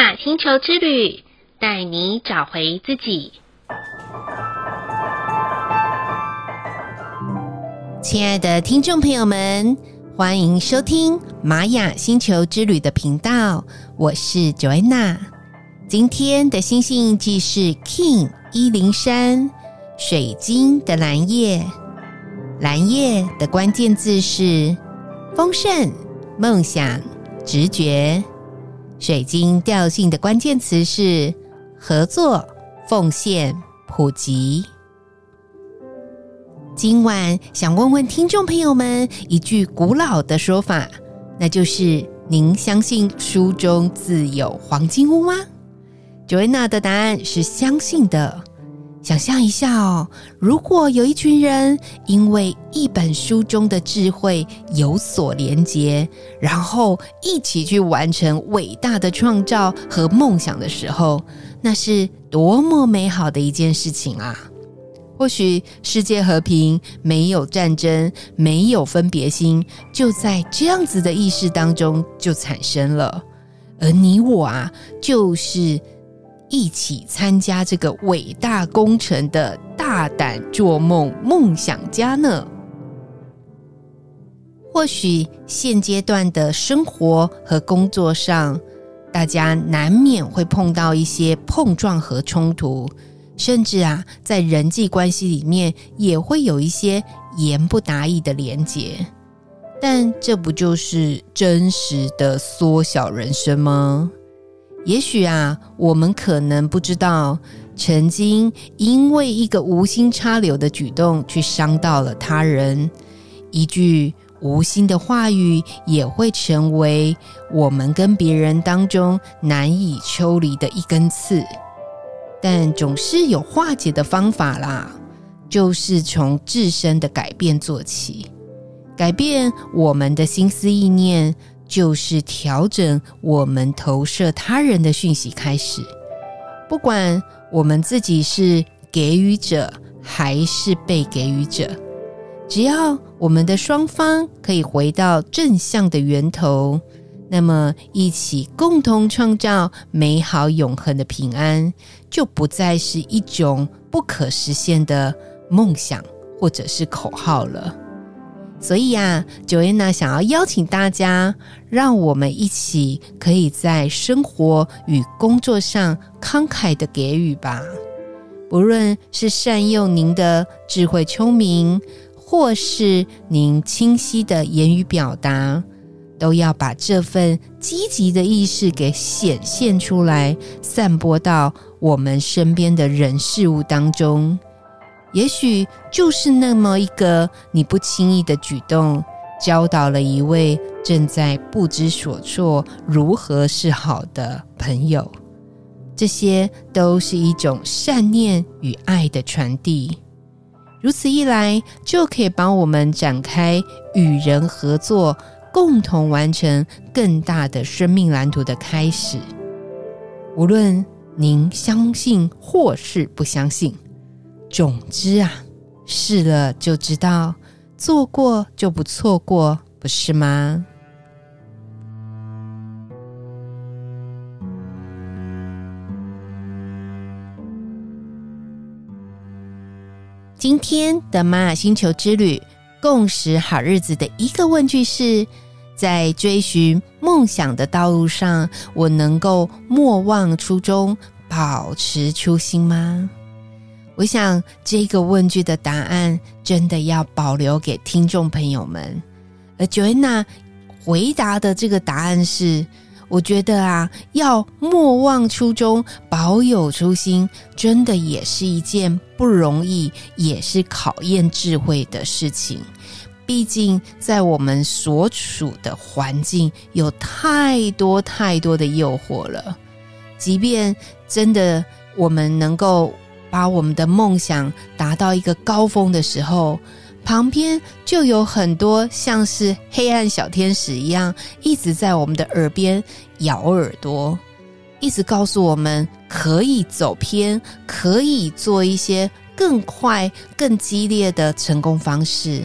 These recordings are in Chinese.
雅星球之旅，带你找回自己。亲爱的听众朋友们，欢迎收听玛雅星球之旅的频道，我是 Joanna。今天的星星印记是 King 一零三，水晶的蓝夜。蓝夜的关键字是丰盛、梦想、直觉。水晶调性的关键词是合作、奉献、普及。今晚想问问听众朋友们一句古老的说法，那就是：您相信书中自有黄金屋吗？Joanna 的答案是相信的。想象一下哦，如果有一群人因为一本书中的智慧有所连结，然后一起去完成伟大的创造和梦想的时候，那是多么美好的一件事情啊！或许世界和平，没有战争，没有分别心，就在这样子的意识当中就产生了。而你我啊，就是。一起参加这个伟大工程的大胆做梦梦想家呢？或许现阶段的生活和工作上，大家难免会碰到一些碰撞和冲突，甚至啊，在人际关系里面也会有一些言不达意的连结。但这不就是真实的缩小人生吗？也许啊，我们可能不知道，曾经因为一个无心插柳的举动去伤到了他人，一句无心的话语也会成为我们跟别人当中难以抽离的一根刺。但总是有化解的方法啦，就是从自身的改变做起，改变我们的心思意念。就是调整我们投射他人的讯息开始，不管我们自己是给予者还是被给予者，只要我们的双方可以回到正向的源头，那么一起共同创造美好永恒的平安，就不再是一种不可实现的梦想或者是口号了。所以呀，Joanna 想要邀请大家，让我们一起可以在生活与工作上慷慨的给予吧。不论是善用您的智慧聪明，或是您清晰的言语表达，都要把这份积极的意识给显现出来，散播到我们身边的人事物当中。也许就是那么一个你不轻易的举动，教导了一位正在不知所措、如何是好的朋友。这些都是一种善念与爱的传递。如此一来，就可以帮我们展开与人合作，共同完成更大的生命蓝图的开始。无论您相信或是不相信。总之啊，试了就知道，做过就不错过，不是吗？今天的玛雅星球之旅，共识好日子的一个问句是：在追寻梦想的道路上，我能够莫忘初衷，保持初心吗？我想这个问句的答案真的要保留给听众朋友们。而 Joanna 回答的这个答案是：我觉得啊，要莫忘初衷，保有初心，真的也是一件不容易，也是考验智慧的事情。毕竟在我们所处的环境有太多太多的诱惑了，即便真的我们能够。把我们的梦想达到一个高峰的时候，旁边就有很多像是黑暗小天使一样，一直在我们的耳边咬耳朵，一直告诉我们可以走偏，可以做一些更快、更激烈的成功方式。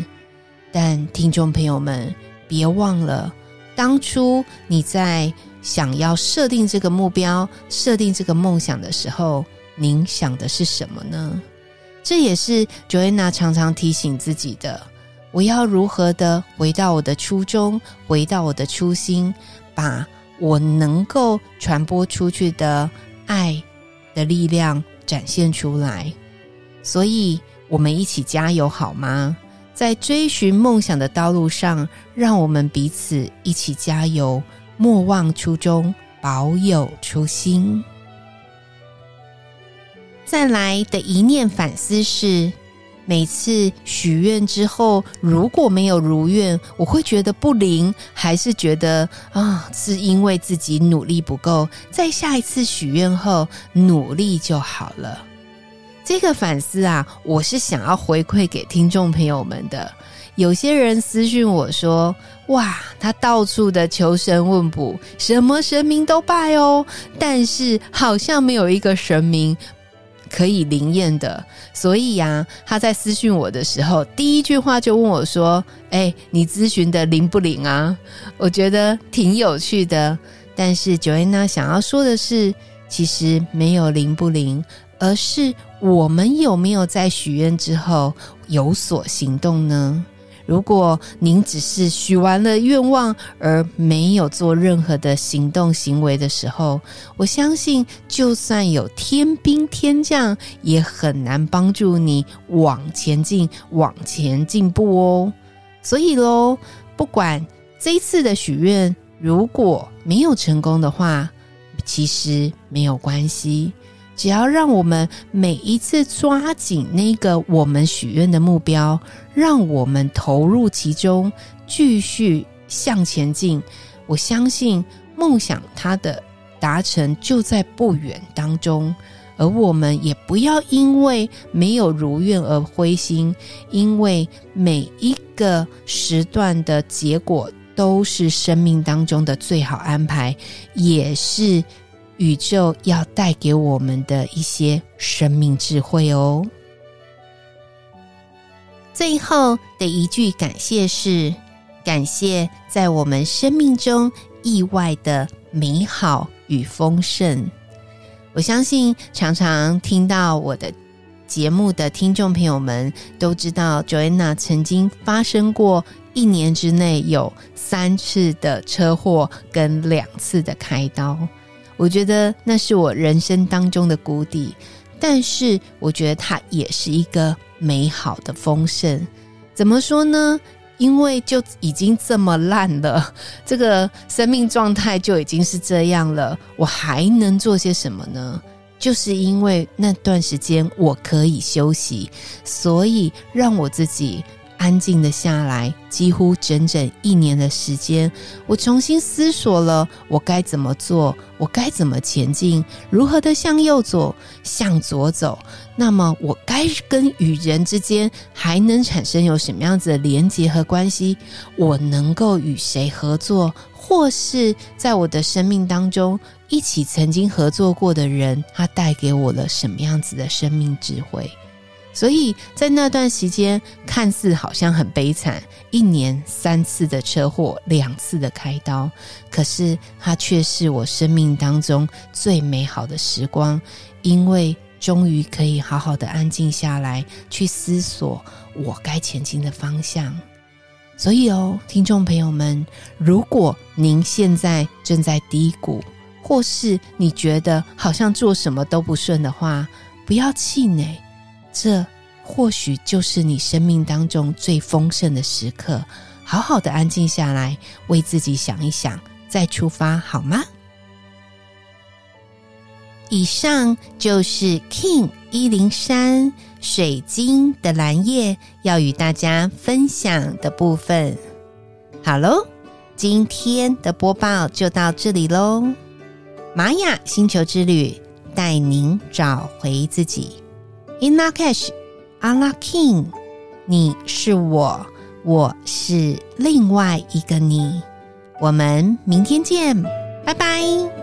但听众朋友们，别忘了，当初你在想要设定这个目标、设定这个梦想的时候，您想的是什么呢？这也是 Joanna 常常提醒自己的：我要如何的回到我的初衷，回到我的初心，把我能够传播出去的爱的力量展现出来。所以，我们一起加油好吗？在追寻梦想的道路上，让我们彼此一起加油。莫忘初衷，保有初心。再来的一念反思是：每次许愿之后，如果没有如愿，我会觉得不灵，还是觉得啊，是因为自己努力不够？在下一次许愿后，努力就好了。这个反思啊，我是想要回馈给听众朋友们的。有些人私讯我说：“哇，他到处的求神问卜，什么神明都拜哦，但是好像没有一个神明可以灵验的。所以呀，他在私讯我的时候，第一句话就问我说：‘哎，你咨询的灵不灵啊？’我觉得挺有趣的。但是九维娜想要说的是，其实没有灵不灵，而是我们有没有在许愿之后有所行动呢？”如果您只是许完了愿望而没有做任何的行动行为的时候，我相信就算有天兵天将，也很难帮助你往前进、往前进步哦。所以喽，不管这一次的许愿如果没有成功的话，其实没有关系。只要让我们每一次抓紧那个我们许愿的目标，让我们投入其中，继续向前进，我相信梦想它的达成就在不远当中。而我们也不要因为没有如愿而灰心，因为每一个时段的结果都是生命当中的最好安排，也是。宇宙要带给我们的一些生命智慧哦。最后的一句感谢是：感谢在我们生命中意外的美好与丰盛。我相信常常听到我的节目的听众朋友们都知道，Joanna 曾经发生过一年之内有三次的车祸跟两次的开刀。我觉得那是我人生当中的谷底，但是我觉得它也是一个美好的丰盛。怎么说呢？因为就已经这么烂了，这个生命状态就已经是这样了，我还能做些什么呢？就是因为那段时间我可以休息，所以让我自己。安静的下来，几乎整整一年的时间，我重新思索了我该怎么做，我该怎么前进，如何的向右走，向左走。那么，我该跟与人之间还能产生有什么样子的连结和关系？我能够与谁合作，或是在我的生命当中一起曾经合作过的人，他带给我了什么样子的生命智慧？所以在那段时间，看似好像很悲惨，一年三次的车祸，两次的开刀，可是它却是我生命当中最美好的时光，因为终于可以好好的安静下来，去思索我该前进的方向。所以哦，听众朋友们，如果您现在正在低谷，或是你觉得好像做什么都不顺的话，不要气馁。这或许就是你生命当中最丰盛的时刻，好好的安静下来，为自己想一想，再出发好吗？以上就是 King 一零三水晶的蓝叶要与大家分享的部分。好喽，今天的播报就到这里喽。玛雅星球之旅，带您找回自己。Inna Cash, Allah King，你是我，我是另外一个你。我们明天见，拜拜。